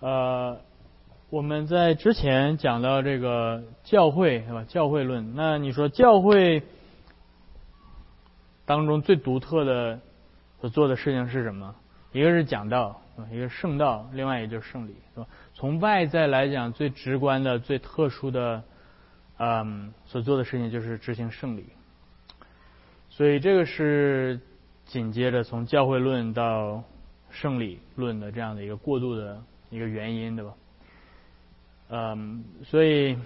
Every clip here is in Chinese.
呃，我们在之前讲到这个教会是吧？教会论，那你说教会当中最独特的所做的事情是什么？一个是讲道，一个是圣道，另外也就是圣礼，是吧？从外在来讲，最直观的、最特殊的，嗯，所做的事情就是执行圣礼。所以这个是紧接着从教会论到圣礼论的这样的一个过渡的一个原因，对吧？嗯，所以，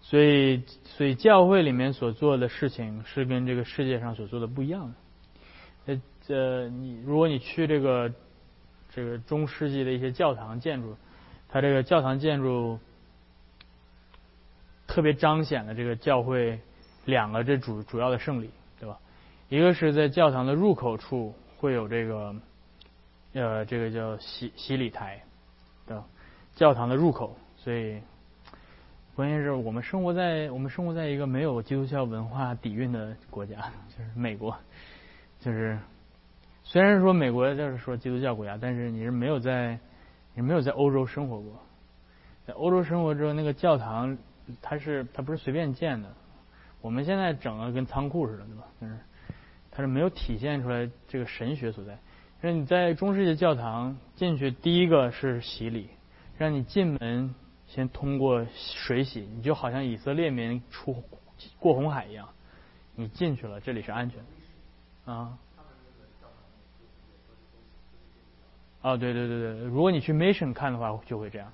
所以，所以教会里面所做的事情是跟这个世界上所做的不一样的。呃，这你如果你去这个这个中世纪的一些教堂建筑，它这个教堂建筑特别彰显了这个教会两个这主主要的圣礼，对吧？一个是在教堂的入口处会有这个呃这个叫洗洗礼台的教堂的入口，所以关键是我们生活在我们生活在一个没有基督教文化底蕴的国家，就是美国。就是，虽然说美国就是说基督教国家，但是你是没有在，你没有在欧洲生活过。在欧洲生活之后，那个教堂它是它不是随便建的。我们现在整个跟仓库似的，对吧？就是它是没有体现出来这个神学所在。让你在中世纪教堂进去，第一个是洗礼，让你进门先通过水洗，你就好像以色列民出过红海一样，你进去了，这里是安全。啊，哦，对对对对，如果你去 Mission 看的话，就会这样。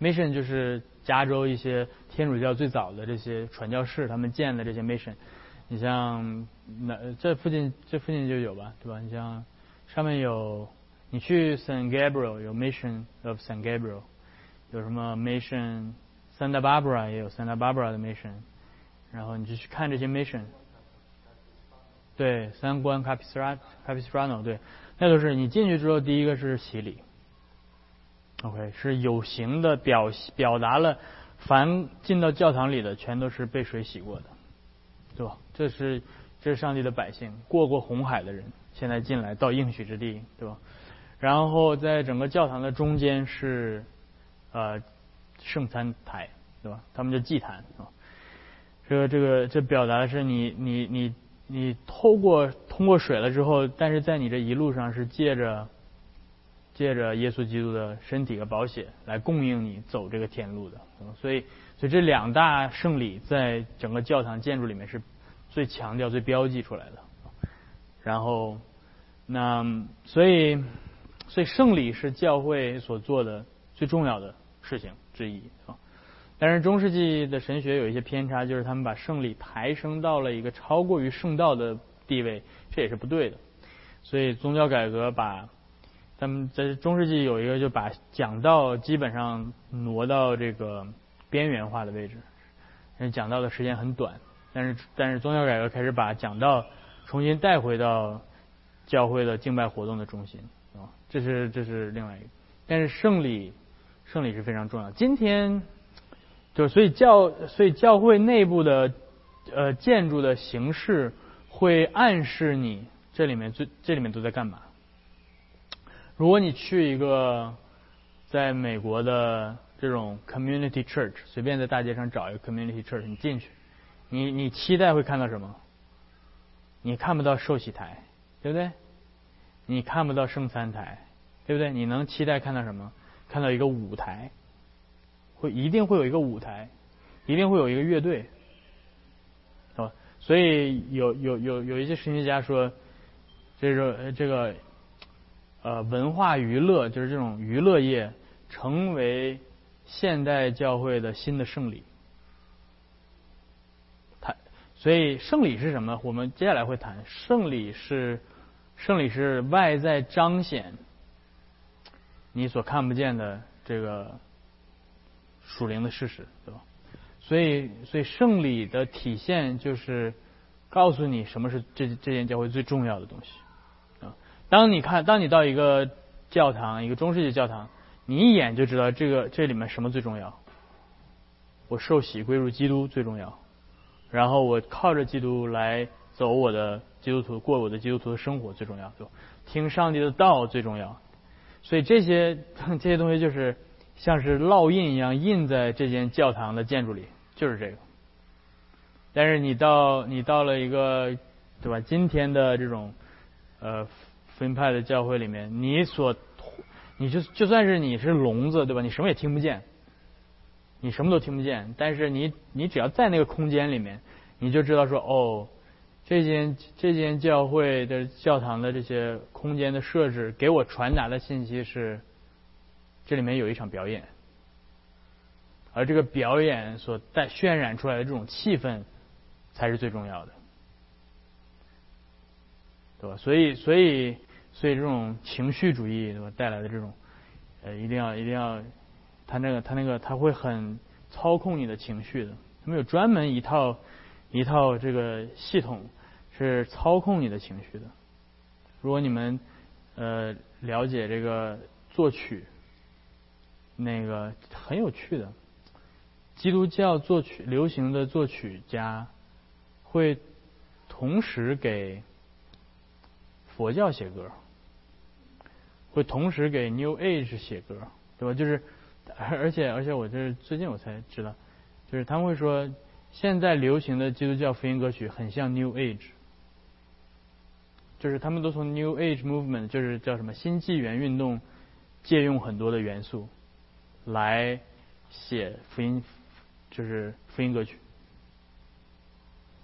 Mission 就是加州一些天主教最早的这些传教士他们建的这些 Mission。你像那这附近这附近就有吧，对吧？你像上面有，你去 San Gabriel 有 Mission of San Gabriel，有什么 Mission Santa Barbara 也有 Santa Barbara 的 Mission，然后你就去看这些 Mission。对，三观 Capistrano Capistrano，对，那就是你进去之后，第一个是洗礼，OK，是有形的表表达了，凡进到教堂里的全都是被水洗过的，对吧？这是这是上帝的百姓，过过红海的人，现在进来到应许之地，对吧？然后在整个教堂的中间是呃圣餐台，对吧？他们叫祭坛啊，这个这个这表达的是你你你。你透过通过水了之后，但是在你这一路上是借着借着耶稣基督的身体和宝血来供应你走这个天路的，所以所以这两大圣礼在整个教堂建筑里面是最强调、最标记出来的。然后那所以所以圣礼是教会所做的最重要的事情之一啊。但是中世纪的神学有一些偏差，就是他们把圣礼抬升到了一个超过于圣道的地位，这也是不对的。所以宗教改革把他们在中世纪有一个就把讲道基本上挪到这个边缘化的位置，讲道的时间很短。但是但是宗教改革开始把讲道重新带回到教会的敬拜活动的中心啊，这是这是另外一个。但是圣礼圣礼是非常重要。今天。就所以教所以教会内部的呃建筑的形式会暗示你这里面最这里面都在干嘛。如果你去一个在美国的这种 community church，随便在大街上找一个 community church，你进去，你你期待会看到什么？你看不到受洗台，对不对？你看不到圣餐台，对不对？你能期待看到什么？看到一个舞台。会一定会有一个舞台，一定会有一个乐队，是吧，所以有有有有一些神学家说，这个这个呃文化娱乐就是这种娱乐业成为现代教会的新的圣礼。所以圣礼是什么？我们接下来会谈圣礼是圣礼是外在彰显你所看不见的这个。属灵的事实，对吧？所以，所以圣礼的体现就是告诉你什么是这这间教会最重要的东西啊。当你看，当你到一个教堂，一个中世纪教堂，你一眼就知道这个这里面什么最重要。我受洗归入基督最重要，然后我靠着基督来走我的基督徒，过我的基督徒的生活最重要，对？听上帝的道最重要。所以这些 这些东西就是像是烙印一样印在这间教堂的建筑里，就是这个。但是你到你到了一个对吧？今天的这种呃分派的教会里面，你所你就就算是你是聋子对吧？你什么也听不见，你什么都听不见。但是你你只要在那个空间里面，你就知道说哦。这间这间教会的教堂的这些空间的设置，给我传达的信息是，这里面有一场表演，而这个表演所带渲染出来的这种气氛，才是最重要的，对吧？所以，所以，所以这种情绪主义对吧带来的这种，呃，一定要一定要，他那个他那个他会很操控你的情绪的，他们有专门一套一套这个系统。是操控你的情绪的。如果你们呃了解这个作曲，那个很有趣的，基督教作曲流行的作曲家会同时给佛教写歌，会同时给 New Age 写歌，对吧？就是而且而且我这是最近我才知道，就是他们会说现在流行的基督教福音歌曲很像 New Age。就是他们都从 New Age Movement，就是叫什么新纪元运动，借用很多的元素来写福音，就是福音歌曲，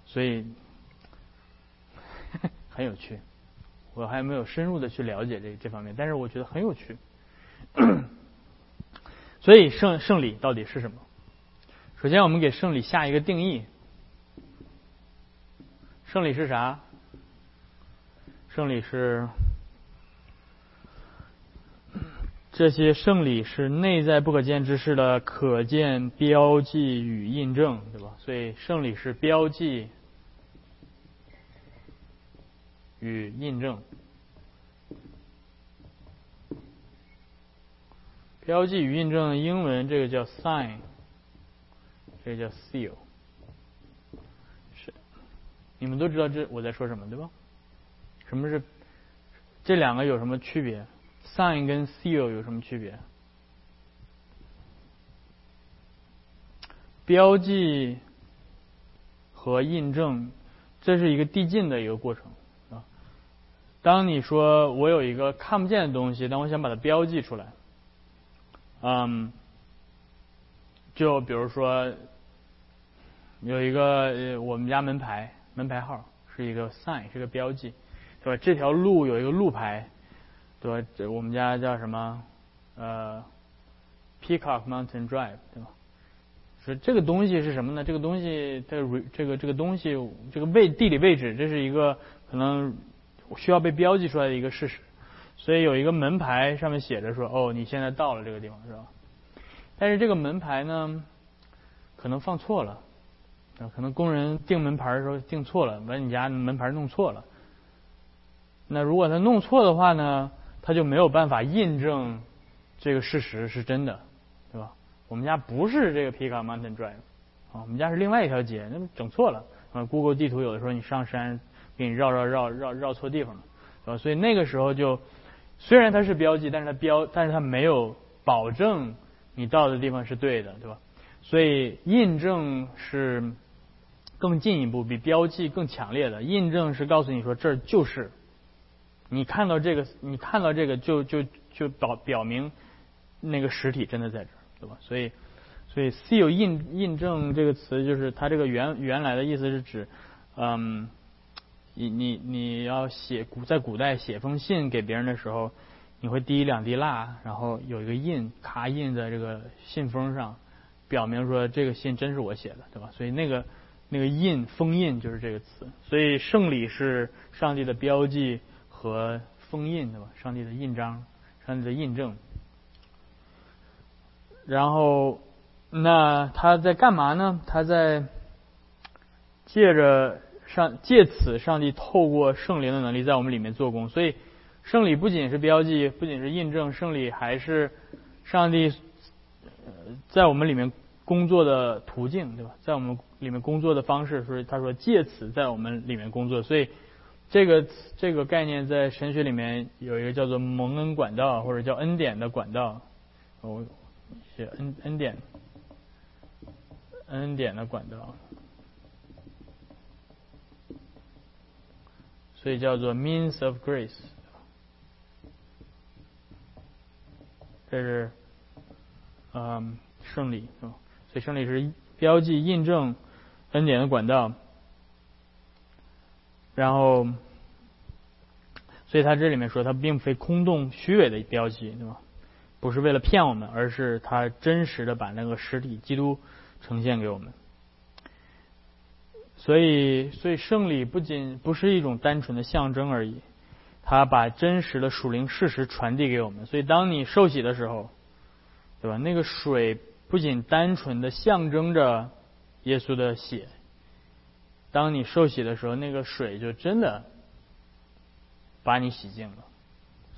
所以 很有趣。我还没有深入的去了解这这方面，但是我觉得很有趣。所以圣圣礼到底是什么？首先，我们给圣礼下一个定义。圣礼是啥？圣礼是这些圣礼是内在不可见之事的可见标记与印证，对吧？所以圣礼是标记与印证。标记与印证的，英文这个叫 sign，这个叫 seal。是，你们都知道这我在说什么，对吧？什么是这两个有什么区别？sign 跟 seal 有什么区别？标记和印证，这是一个递进的一个过程啊。当你说我有一个看不见的东西，但我想把它标记出来，嗯，就比如说有一个我们家门牌门牌号是一个 sign，是个标记。对吧？这条路有一个路牌，对吧？这我们家叫什么？呃，Peacock Mountain Drive，对吧？是这个东西是什么呢？这个东西这这个这个东西这个位地理位置，这是一个可能需要被标记出来的一个事实。所以有一个门牌上面写着说：“哦，你现在到了这个地方，是吧？”但是这个门牌呢，可能放错了，可能工人定门牌的时候定错了，把你家门牌弄错了。那如果他弄错的话呢，他就没有办法印证这个事实是真的，对吧？我们家不是这个 p i c a Mountain Drive，啊，我们家是另外一条街，那整错了。啊，Google 地图有的时候你上山给你绕绕绕绕绕错地方了，对吧？所以那个时候就虽然它是标记，但是它标，但是它没有保证你到的地方是对的，对吧？所以印证是更进一步，比标记更强烈的。印证是告诉你说这就是。你看到这个，你看到这个就就就表表明那个实体真的在这，对吧？所以，所以 “seal” 印印证这个词，就是它这个原原来的意思是指，嗯，你你你要写古在古代写封信给别人的时候，你会滴两滴蜡，然后有一个印，咔印在这个信封上，表明说这个信真是我写的，对吧？所以那个那个印封印就是这个词。所以圣礼是上帝的标记。和封印对吧？上帝的印章，上帝的印证。然后，那他在干嘛呢？他在借着上借此，上帝透过圣灵的能力在我们里面做工。所以，圣礼不仅是标记，不仅是印证，圣礼还是上帝在我们里面工作的途径，对吧？在我们里面工作的方式，所以他说借此在我们里面工作。所以。这个这个概念在神学里面有一个叫做蒙恩管道，或者叫恩典的管道。我写恩恩典，恩典的管道，所以叫做 means of grace。这是嗯胜利是吧？所以胜利是标记印证恩典的管道。然后，所以他这里面说，他并非空洞虚伪的标记，对吧？不是为了骗我们，而是他真实的把那个实体基督呈现给我们。所以，所以圣礼不仅不是一种单纯的象征而已，他把真实的属灵事实传递给我们。所以，当你受洗的时候，对吧？那个水不仅单纯的象征着耶稣的血。当你受洗的时候，那个水就真的把你洗净了，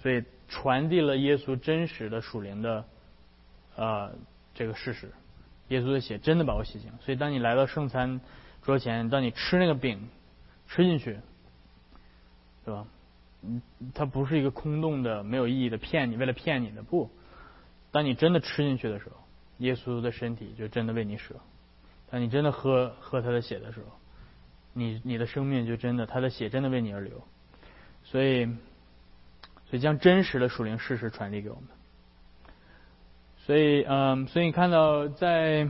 所以传递了耶稣真实的属灵的呃这个事实。耶稣的血真的把我洗净，所以当你来到圣餐桌前，当你吃那个饼吃进去，对吧？嗯，它不是一个空洞的、没有意义的骗你，为了骗你的不。当你真的吃进去的时候，耶稣的身体就真的为你舍。当你真的喝喝他的血的时候。你你的生命就真的，他的血真的为你而流，所以，所以将真实的属灵事实传递给我们。所以，嗯，所以你看到在，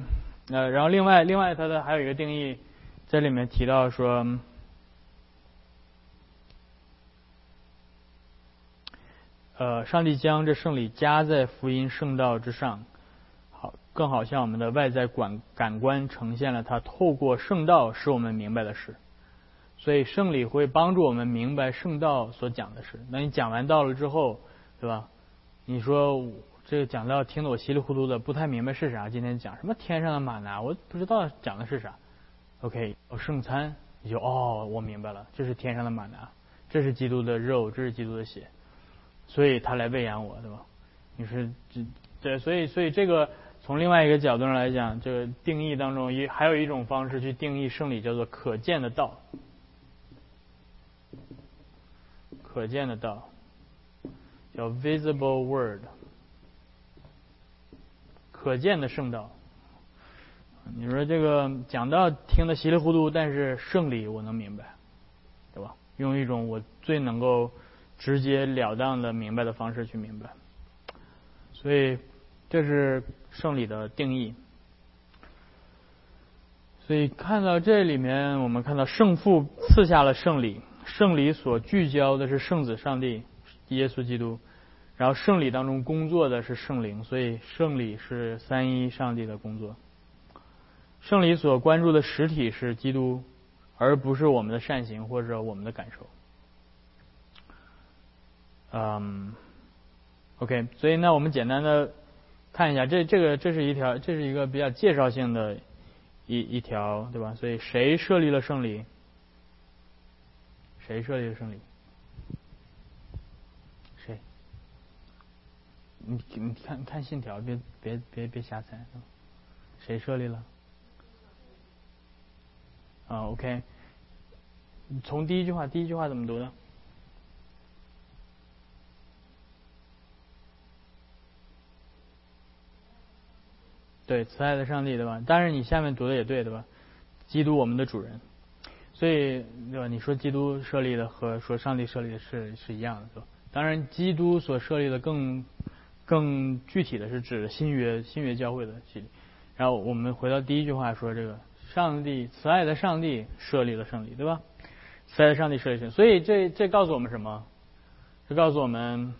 呃，然后另外另外它的还有一个定义，这里面提到说，呃，上帝将这圣礼加在福音圣道之上。好更好像我们的外在感感官呈现了它透过圣道使我们明白的事，所以圣礼会帮助我们明白圣道所讲的事。那你讲完道了之后，对吧？你说这个讲道听得我稀里糊涂的，不太明白是啥。今天讲什么天上的马拿，我不知道讲的是啥。OK，哦，圣餐，你就哦，我明白了，这是天上的玛拿，这是基督的肉，这是基督的血，所以他来喂养我，对吧？你说这对，所以所以这个。从另外一个角度上来讲，这个定义当中一还有一种方式去定义圣礼，叫做可见的道。可见的道叫 visible word，可见的圣道。你说这个讲到听得稀里糊涂，但是圣礼我能明白，对吧？用一种我最能够直截了当的明白的方式去明白，所以这是。圣礼的定义，所以看到这里面，我们看到圣父赐下了圣礼，圣礼所聚焦的是圣子上帝耶稣基督，然后圣礼当中工作的是圣灵，所以圣礼是三一上帝的工作。圣礼所关注的实体是基督，而不是我们的善行或者我们的感受。嗯，OK，所以那我们简单的。看一下，这这个这是一条，这是一个比较介绍性的一一条，对吧？所以谁设立了圣礼？谁设立了圣礼？谁？你你看看信条，别别别别瞎猜。谁设立了？啊，OK。从第一句话，第一句话怎么读的？对，慈爱的上帝，对吧？当然，你下面读的也对，对吧？基督，我们的主人。所以，对吧？你说基督设立的和说上帝设立的是是一样的，对吧？当然，基督所设立的更更具体的是指新约新约教会的洗礼。然后我们回到第一句话说，这个上帝慈爱的上帝设立了圣礼，对吧？慈爱的上帝设立圣，所以这这告诉我们什么？这告诉我们。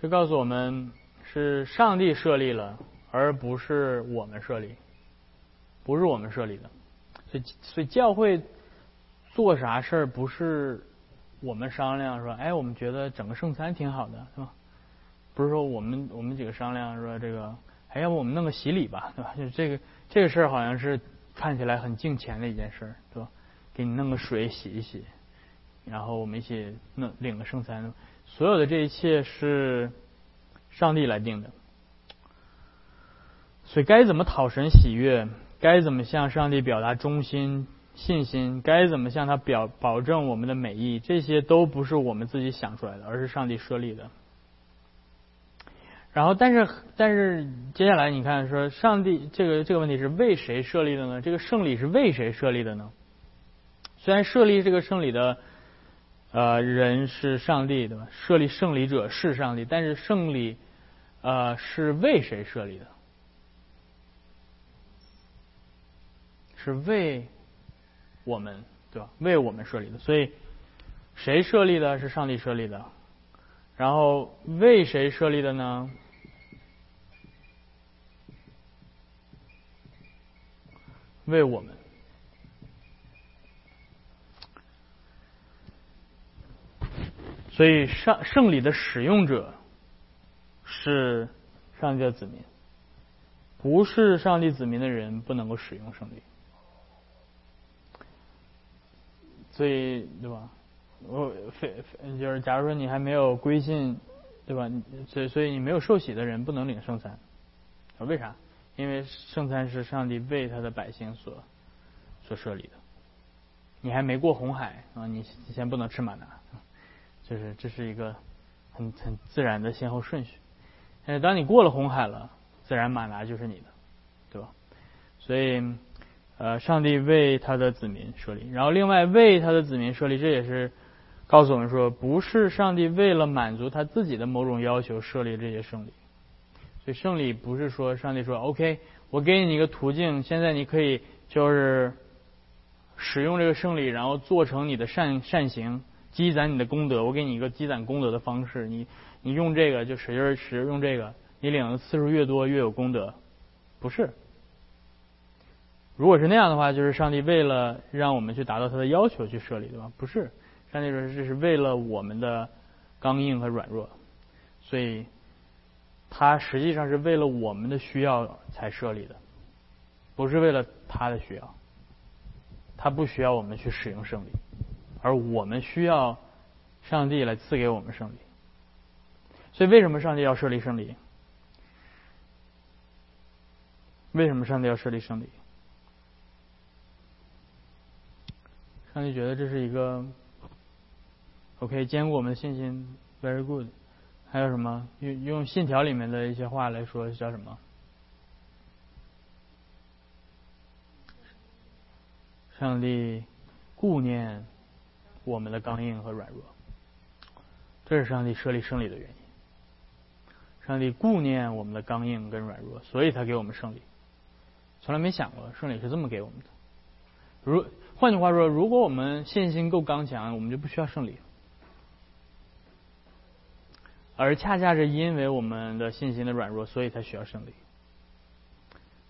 这告诉我们是上帝设立了，而不是我们设立，不是我们设立的。所以，所以教会做啥事儿不是我们商量说，哎，我们觉得整个圣餐挺好的，是吧？不是说我们我们几个商量说这个，哎，要不我们弄个洗礼吧，对吧？就这个这个事儿好像是看起来很敬虔的一件事儿，对吧？给你弄个水洗一洗，然后我们一起弄领个圣餐。所有的这一切是上帝来定的，所以该怎么讨神喜悦，该怎么向上帝表达忠心、信心，该怎么向他表保证我们的美意，这些都不是我们自己想出来的，而是上帝设立的。然后，但是，但是，接下来你看，说上帝这个这个问题是为谁设立的呢？这个圣礼是为谁设立的呢？虽然设立这个圣礼的呃人是上帝，对吧？设立圣礼者是上帝，但是圣礼呃是为谁设立的？是为我们，对吧？为我们设立的。所以谁设立的？是上帝设立的。然后为谁设立的呢？为我们。所以上圣礼的使用者是上帝的子民，不是上帝子民的人不能够使用圣礼。所以，对吧？我非就是，假如说你还没有归信，对吧？所以，所以你没有受洗的人不能领圣餐。为啥？因为圣餐是上帝为他的百姓所所设立的。你还没过红海啊，你先不能吃马拿。就是这是一个很很自然的先后顺序。但是当你过了红海了，自然马拿就是你的，对吧？所以。呃，上帝为他的子民设立，然后另外为他的子民设立，这也是告诉我们说，不是上帝为了满足他自己的某种要求设立这些圣礼。所以圣礼不是说上帝说 OK，我给你一个途径，现在你可以就是使用这个圣礼，然后做成你的善善行，积攒你的功德。我给你一个积攒功德的方式，你你用这个就使劲使用这个，你领的次数越多越有功德，不是。如果是那样的话，就是上帝为了让我们去达到他的要求去设立，对吧？不是，上帝说这是为了我们的刚硬和软弱，所以他实际上是为了我们的需要才设立的，不是为了他的需要。他不需要我们去使用胜利，而我们需要上帝来赐给我们胜利。所以，为什么上帝要设立胜利？为什么上帝要设立胜利？上帝觉得这是一个 OK，兼顾我们的信心，very good。还有什么？用用信条里面的一些话来说，叫什么？上帝顾念我们的刚硬和软弱，这是上帝设立胜利的原因。上帝顾念我们的刚硬跟软弱，所以他给我们胜利。从来没想过胜利是这么给我们的。如换句话说，如果我们信心够刚强，我们就不需要胜利。而恰恰是因为我们的信心的软弱，所以才需要胜利。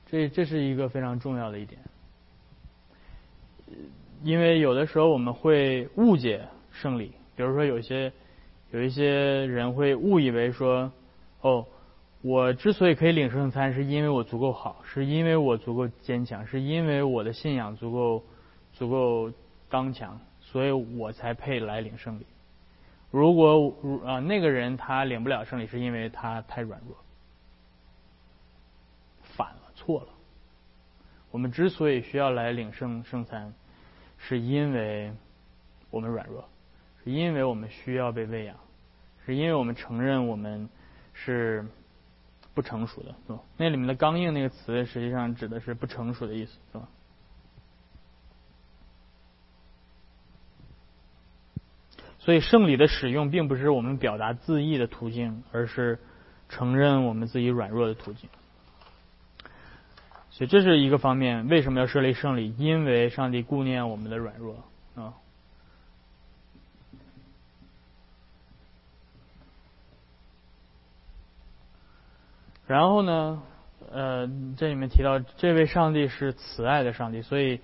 这这是一个非常重要的一点。因为有的时候我们会误解胜利，比如说有些有一些人会误以为说，哦，我之所以可以领圣餐，是因为我足够好，是因为我足够坚强，是因为我的信仰足够。足够刚强，所以我才配来领胜利。如果如啊那个人他领不了胜利，是因为他太软弱。反了，错了。我们之所以需要来领圣圣餐，是因为我们软弱，是因为我们需要被喂养，是因为我们承认我们是不成熟的，是吧？那里面的“刚硬”那个词，实际上指的是不成熟的意思，是吧？所以圣礼的使用并不是我们表达自义的途径，而是承认我们自己软弱的途径。所以这是一个方面。为什么要设立圣礼？因为上帝顾念我们的软弱啊。然后呢，呃，这里面提到这位上帝是慈爱的上帝，所以。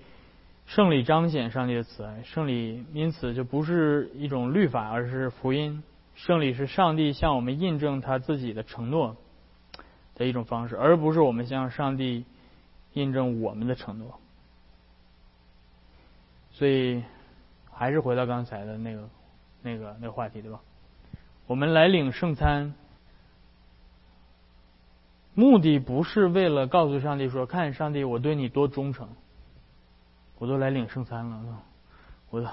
圣礼彰显上帝的慈爱，圣礼因此就不是一种律法，而是福音。圣礼是上帝向我们印证他自己的承诺的一种方式，而不是我们向上帝印证我们的承诺。所以，还是回到刚才的那个、那个、那个话题，对吧？我们来领圣餐，目的不是为了告诉上帝说，看上帝我对你多忠诚，我都来领圣餐了，我的，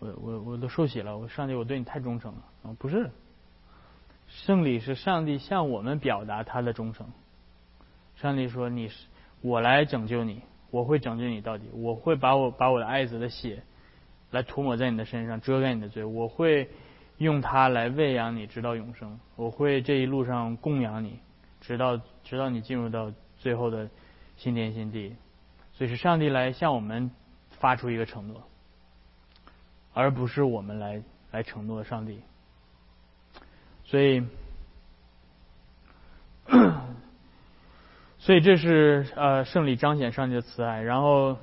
我我我都受洗了，我上帝我对你太忠诚了啊！不是，圣礼是上帝向我们表达他的忠诚。上帝说你是我来拯救你，我会拯救你到底，我会把我把我的爱子的血来涂抹在你的身上，遮盖你的罪，我会用它来喂养你直到永生，我会这一路上供养你。直到直到你进入到最后的新天新地，所以是上帝来向我们发出一个承诺，而不是我们来来承诺上帝。所以，所以这是呃圣礼彰显上帝的慈爱，然后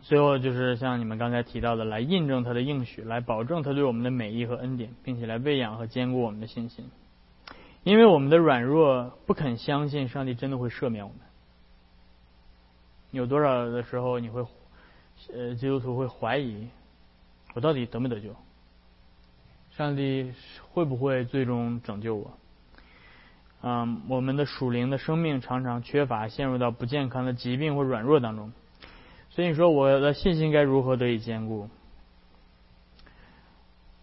最后就是像你们刚才提到的，来印证他的应许，来保证他对我们的美意和恩典，并且来喂养和坚固我们的信心。因为我们的软弱不肯相信上帝真的会赦免我们，有多少的时候你会，呃，基督徒会怀疑我到底得没得救？上帝会不会最终拯救我？嗯，我们的属灵的生命常常缺乏，陷入到不健康的疾病或软弱当中。所以你说我的信心该如何得以坚固？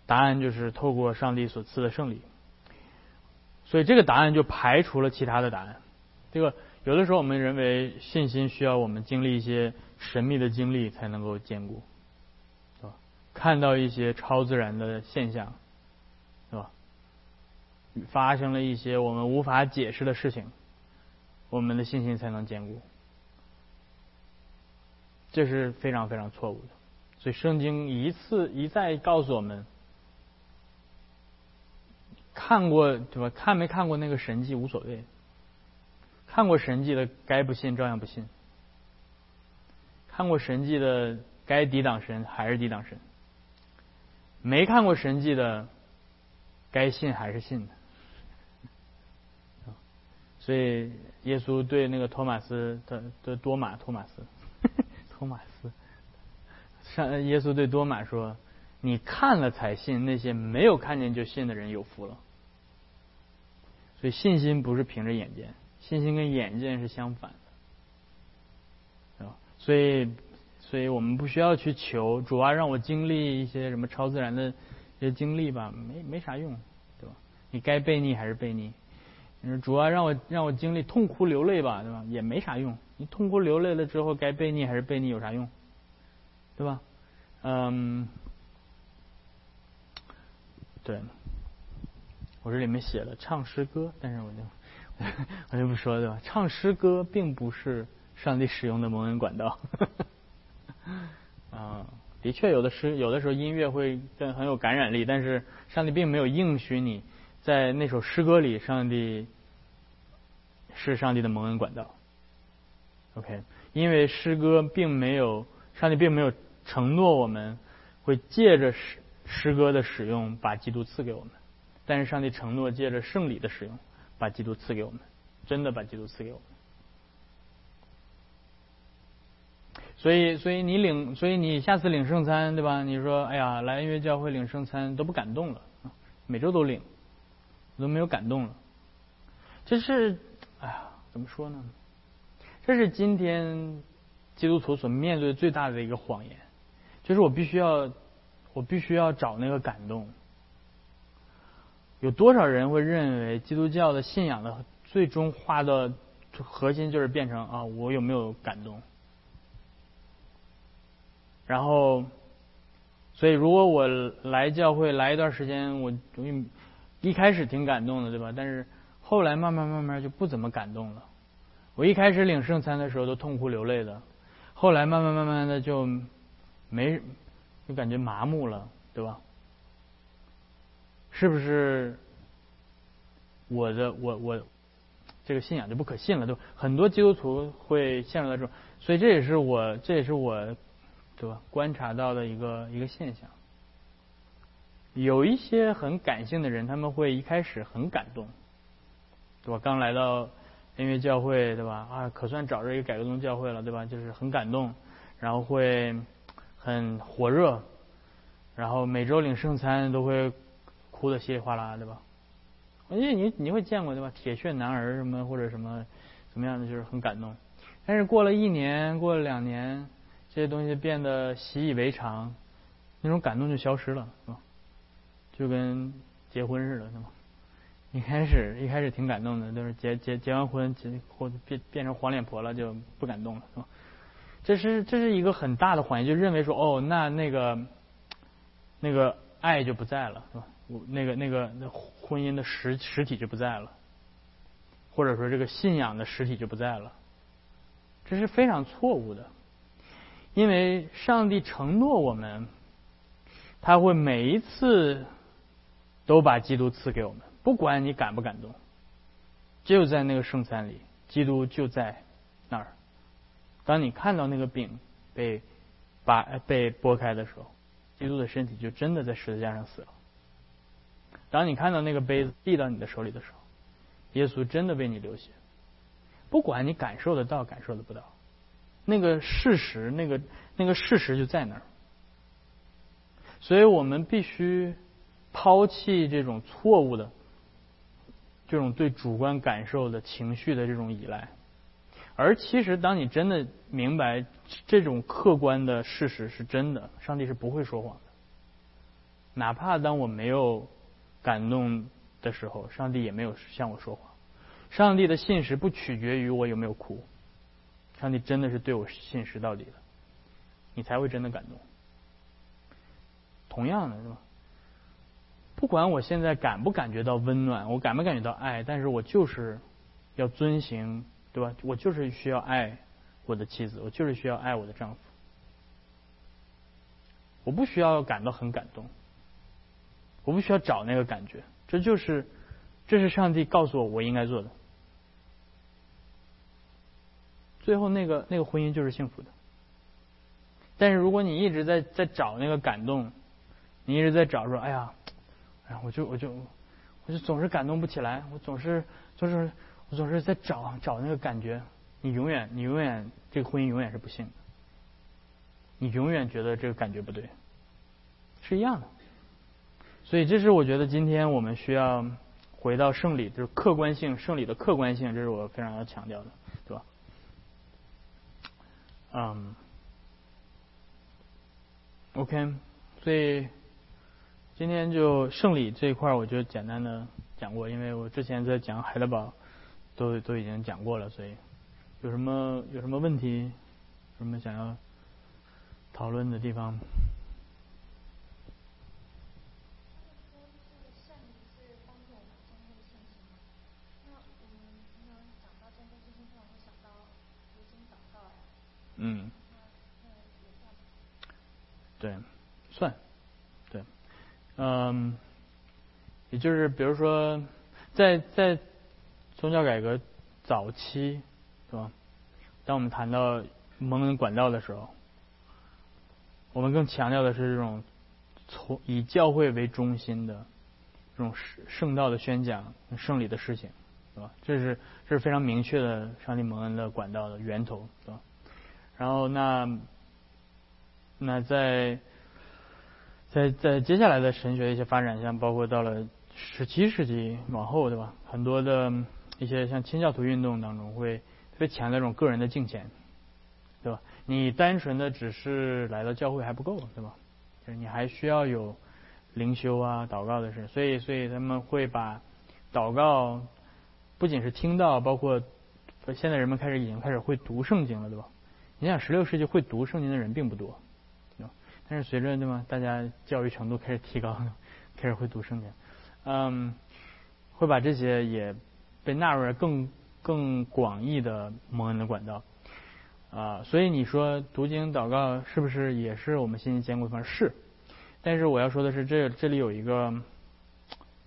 答案就是透过上帝所赐的胜利。所以这个答案就排除了其他的答案。这个有的时候我们认为信心需要我们经历一些神秘的经历才能够坚固，是吧？看到一些超自然的现象，是吧？发生了一些我们无法解释的事情，我们的信心才能坚固。这是非常非常错误的。所以圣经一次一再告诉我们。看过对吧？看没看过那个神迹无所谓。看过神迹的该不信照样不信。看过神迹的该抵挡神还是抵挡神。没看过神迹的该信还是信的。所以耶稣对那个托马斯的的多马托马斯 托马斯上耶稣对多马说：“你看了才信，那些没有看见就信的人有福了。”所以信心不是凭着眼睛，信心跟眼见是相反的，吧？所以，所以我们不需要去求主啊，让我经历一些什么超自然的一些经历吧，没没啥用，对吧？你该背逆还是背逆？你说主啊，让我让我经历痛哭流泪吧，对吧？也没啥用。你痛哭流泪了之后，该背逆还是背逆有啥用？对吧？嗯，对。我这里面写了唱诗歌，但是我就我就不说对吧？唱诗歌并不是上帝使用的蒙恩管道。啊，的确有的诗，有的时候音乐会更很有感染力，但是上帝并没有应许你在那首诗歌里，上帝是上帝的蒙恩管道。OK，因为诗歌并没有，上帝并没有承诺我们会借着诗诗歌的使用把基督赐给我们。但是上帝承诺借着圣礼的使用，把基督赐给我们，真的把基督赐给我们。所以，所以你领，所以你下次领圣餐，对吧？你说，哎呀，来音乐教会领圣餐都不感动了，每周都领，都没有感动了。这是，哎呀，怎么说呢？这是今天基督徒所面对最大的一个谎言，就是我必须要，我必须要找那个感动。有多少人会认为基督教的信仰的最终化的核心就是变成啊，我有没有感动？然后，所以如果我来教会来一段时间，我容易一开始挺感动的，对吧？但是后来慢慢慢慢就不怎么感动了。我一开始领圣餐的时候都痛哭流泪的，后来慢慢慢慢的就没，就感觉麻木了，对吧？是不是我的我我这个信仰就不可信了？对？很多基督徒会陷入到这种，所以这也是我这也是我对吧观察到的一个一个现象。有一些很感性的人，他们会一开始很感动，对吧？刚来到音乐教会，对吧？啊，可算找着一个改革宗教会了，对吧？就是很感动，然后会很火热，然后每周领圣餐都会。哭的稀里哗啦，对吧？因为你你会见过对吧？铁血男儿什么或者什么怎么样的，就是很感动。但是过了一年，过了两年，这些东西变得习以为常，那种感动就消失了，是吧？就跟结婚似的，是吧？一开始一开始挺感动的，就是结结结完婚结或变变成黄脸婆了就不感动了，是吧？这是这是一个很大的谎言，就认为说哦，那那个那个爱就不在了，是吧？我那个那个那婚姻的实实体就不在了，或者说这个信仰的实体就不在了，这是非常错误的，因为上帝承诺我们，他会每一次都把基督赐给我们。不管你感不感动，就在那个圣餐里，基督就在那儿。当你看到那个饼被把被剥开的时候，基督的身体就真的在十字架上死了。当你看到那个杯子递到你的手里的时候，耶稣真的为你流血。不管你感受得到感受得不到，那个事实，那个那个事实就在那儿。所以我们必须抛弃这种错误的。这种对主观感受的情绪的这种依赖，而其实当你真的明白这种客观的事实是真的，上帝是不会说谎的。哪怕当我没有感动的时候，上帝也没有向我说谎。上帝的信实不取决于我有没有哭，上帝真的是对我信实到底的，你才会真的感动。同样的是吧？不管我现在感不感觉到温暖，我感不感觉到爱，但是我就是要遵行，对吧？我就是需要爱我的妻子，我就是需要爱我的丈夫。我不需要感到很感动，我不需要找那个感觉，这就是这是上帝告诉我我应该做的。最后那个那个婚姻就是幸福的。但是如果你一直在在找那个感动，你一直在找说，哎呀。哎呀我就我就我就总是感动不起来，我总是就是我总是在找找那个感觉。你永远你永远这个婚姻永远是不幸的，你永远觉得这个感觉不对，是一样的。所以这是我觉得今天我们需要回到胜利，就是客观性胜利的客观性，这是我非常要强调的，对吧？嗯，OK，所以。今天就圣礼这一块，我就简单的讲过，因为我之前在讲海德堡都都已经讲过了，所以有什么有什么问题，什么想要讨论的地方？嗯，对，算。对嗯，也就是比如说，在在宗教改革早期，是吧？当我们谈到蒙恩管道的时候，我们更强调的是这种从以教会为中心的这种圣圣道的宣讲、圣礼的事情，是吧？这是这是非常明确的上帝蒙恩的管道的源头，是吧？然后那那在。在在接下来的神学一些发展，像包括到了十七世纪往后，对吧？很多的一些像清教徒运动当中，会特别强调这种个人的敬虔，对吧？你单纯的只是来到教会还不够，对吧？就是你还需要有灵修啊、祷告的事。所以，所以他们会把祷告不仅是听到，包括现在人们开始已经开始会读圣经了，对吧？你想，十六世纪会读圣经的人并不多。但是随着对吗？大家教育程度开始提高，开始会读圣经，嗯，会把这些也被纳入了更更广义的蒙恩的管道啊。所以你说读经祷告是不是也是我们信心坚固的方式？是。但是我要说的是，这这里有一个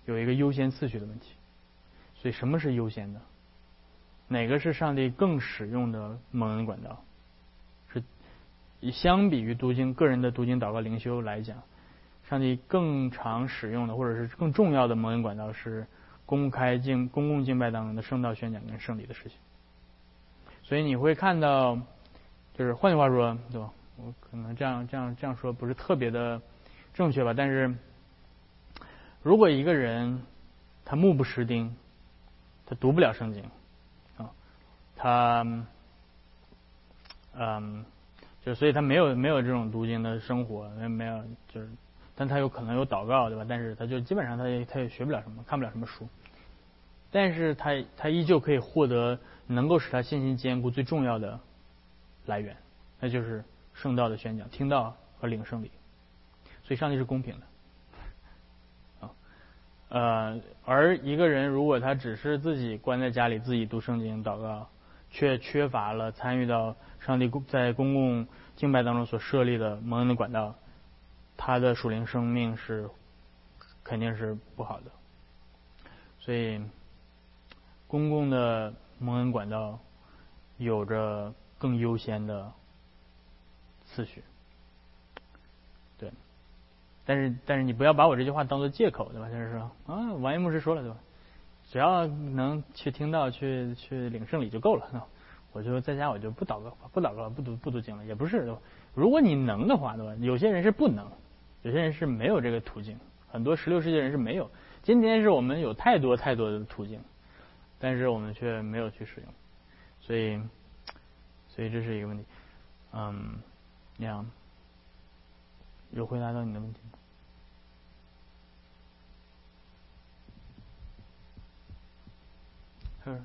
有一个优先次序的问题。所以什么是优先的？哪个是上帝更使用的蒙恩管道？相比于读经个人的读经祷告灵修来讲，上帝更常使用的或者是更重要的蒙恩管道是公开敬公共敬拜当中的圣道宣讲跟圣礼的事情。所以你会看到，就是换句话说，对吧？我可能这样这样这样说不是特别的正确吧？但是如果一个人他目不识丁，他读不了圣经啊，他嗯，就所以他没有没有这种读经的生活，没没有就是，但他有可能有祷告，对吧？但是他就基本上他也他也学不了什么，看不了什么书，但是他他依旧可以获得能够使他信心坚固最重要的来源，那就是圣道的宣讲、听到和领圣礼。所以上帝是公平的，啊，呃，而一个人如果他只是自己关在家里自己读圣经祷告，却缺乏了参与到上帝在公共敬拜当中所设立的蒙恩的管道，他的属灵生命是肯定是不好的。所以，公共的蒙恩管道有着更优先的次序。对但是，但是你不要把我这句话当做借口，对吧？就是说，啊，王一牧师说了，对吧？只要能去听到、去去领圣礼就够了。我就在家，我就不祷告，不祷告，不读不读经了，也不是，如果你能的话，对吧？有些人是不能，有些人是没有这个途径。很多十六世纪人是没有。今天是我们有太多太多的途径，但是我们却没有去使用。所以，所以这是一个问题。嗯，你样。有回答到你的问题吗？是，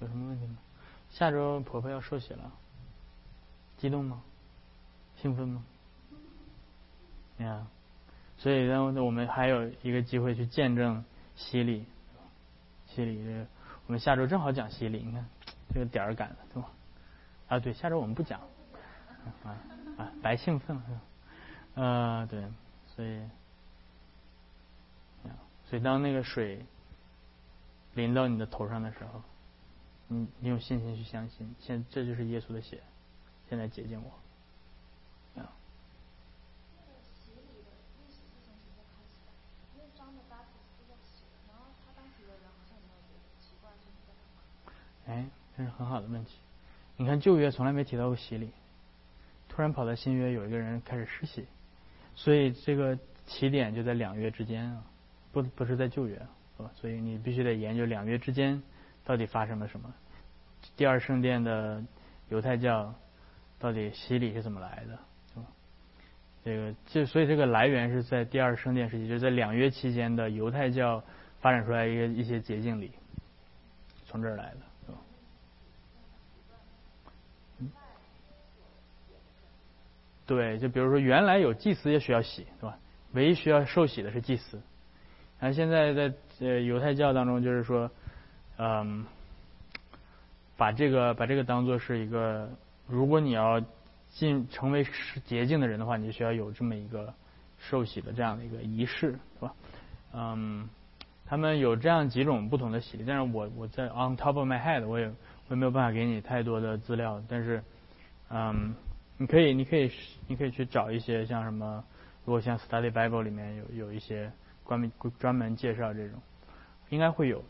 有什么问题吗？下周婆婆要受洗了，激动吗？兴奋吗？你看，所以呢，我们还有一个机会去见证洗礼，洗礼，我们下周正好讲洗礼，你看这个点儿赶的，对吧？啊，对，下周我们不讲，啊啊，白兴奋了。呃，对，所以，所以当那个水淋到你的头上的时候，你你有信心去相信，现这就是耶稣的血，现在洁净我。哎，这是很好的问题。你看旧约从来没提到过洗礼，突然跑到新约，有一个人开始施洗。所以这个起点就在两月之间啊，不不是在旧约，啊？所以你必须得研究两月之间到底发生了什么。第二圣殿的犹太教到底洗礼是怎么来的，这个就所以这个来源是在第二圣殿时期，就是在两约期间的犹太教发展出来一个一些捷径里，从这儿来的。对，就比如说，原来有祭司也需要洗，对吧？唯一需要受洗的是祭司。然后现在在呃犹太教当中，就是说，嗯，把这个把这个当做是一个，如果你要进成为洁净的人的话，你就需要有这么一个受洗的这样的一个仪式，是吧？嗯，他们有这样几种不同的洗礼，但是我我在 on top of my head，我也我也没有办法给你太多的资料，但是，嗯。你可以，你可以，你可以去找一些像什么，如果像 Study Bible 里面有有一些关门专门介绍这种，应该会有，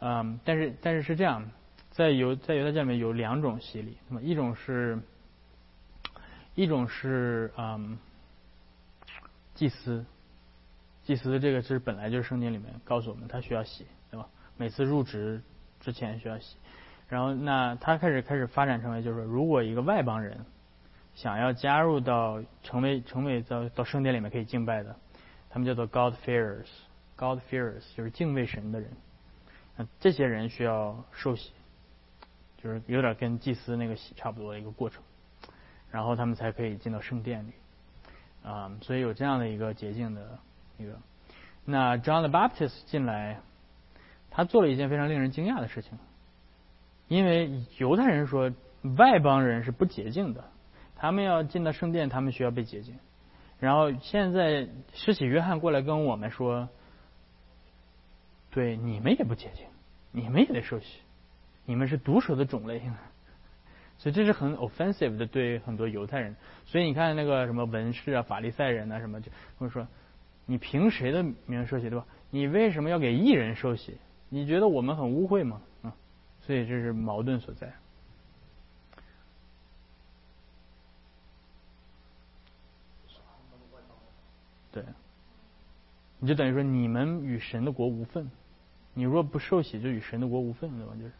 嗯，但是但是是这样，在犹在犹太教里面有两种洗礼，那么一种是，一种是嗯，祭司，祭司这个是本来就是圣经里面告诉我们他需要洗，对吧？每次入职之前需要洗，然后那他开始开始发展成为就是说，如果一个外邦人。想要加入到成为成为到到圣殿里面可以敬拜的，他们叫做 God fearers，God fearers 就是敬畏神的人。那这些人需要受洗，就是有点跟祭司那个洗差不多的一个过程，然后他们才可以进到圣殿里。啊，所以有这样的一个捷径的一个。那 John the Baptist 进来，他做了一件非常令人惊讶的事情，因为犹太人说外邦人是不洁净的。他们要进到圣殿，他们需要被洁净。然后现在施洗约翰过来跟我们说：“对，你们也不洁净，你们也得受洗，你们是毒蛇的种类。”所以这是很 offensive 的对很多犹太人。所以你看那个什么文士啊、法利赛人啊什么，就或者说你凭谁的名受洗对吧？你为什么要给异人受洗？你觉得我们很污秽吗？啊，所以这是矛盾所在。对，你就等于说你们与神的国无份，你若不受洗，就与神的国无份，对吧？就是，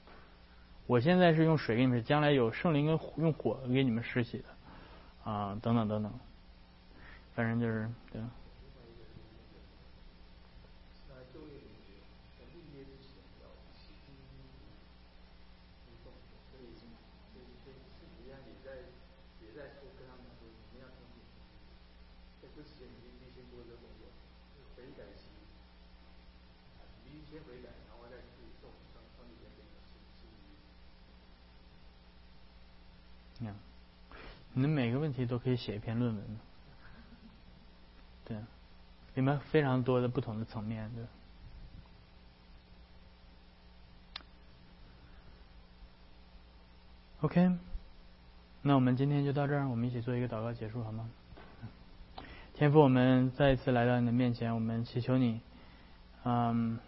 我现在是用水给你们，将来有圣灵跟用火给你们施洗的，啊，等等等等，反正就是对。你的每个问题都可以写一篇论文，对，里面非常多的不同的层面，对。OK，那我们今天就到这儿，我们一起做一个祷告结束，好吗？天父，我们再一次来到你的面前，我们祈求你，嗯，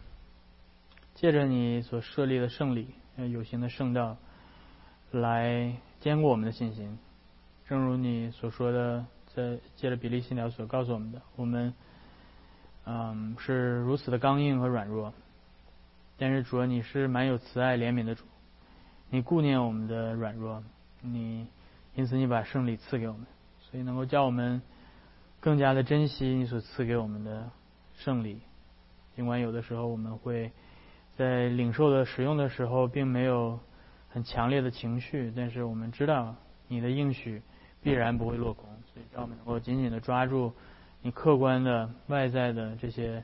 借着你所设立的圣礼、有形的圣道，来坚固我们的信心。正如你所说的，在借着比利信条所告诉我们的，我们嗯是如此的刚硬和软弱，但是主啊，你是蛮有慈爱怜悯的主，你顾念我们的软弱，你因此你把胜利赐给我们，所以能够叫我们更加的珍惜你所赐给我们的胜利，尽管有的时候我们会在领受的使用的时候并没有很强烈的情绪，但是我们知道你的应许。必然不会落空，所以让我们能够紧紧的抓住你客观的外在的这些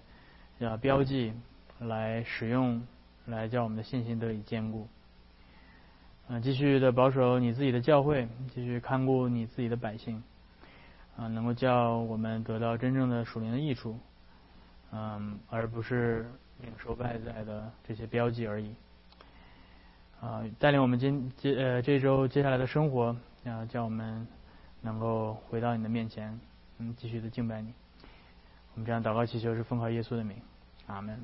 啊标记来使用，来叫我们的信心得以坚固。嗯，继续的保守你自己的教会，继续看顾你自己的百姓，啊，能够叫我们得到真正的属灵的益处，嗯，而不是领受外在的这些标记而已。啊，带领我们今接呃这周接下来的生活，啊，叫我们。能够回到你的面前，嗯，继续的敬拜你。我们这样祷告祈求是奉靠耶稣的名，阿门。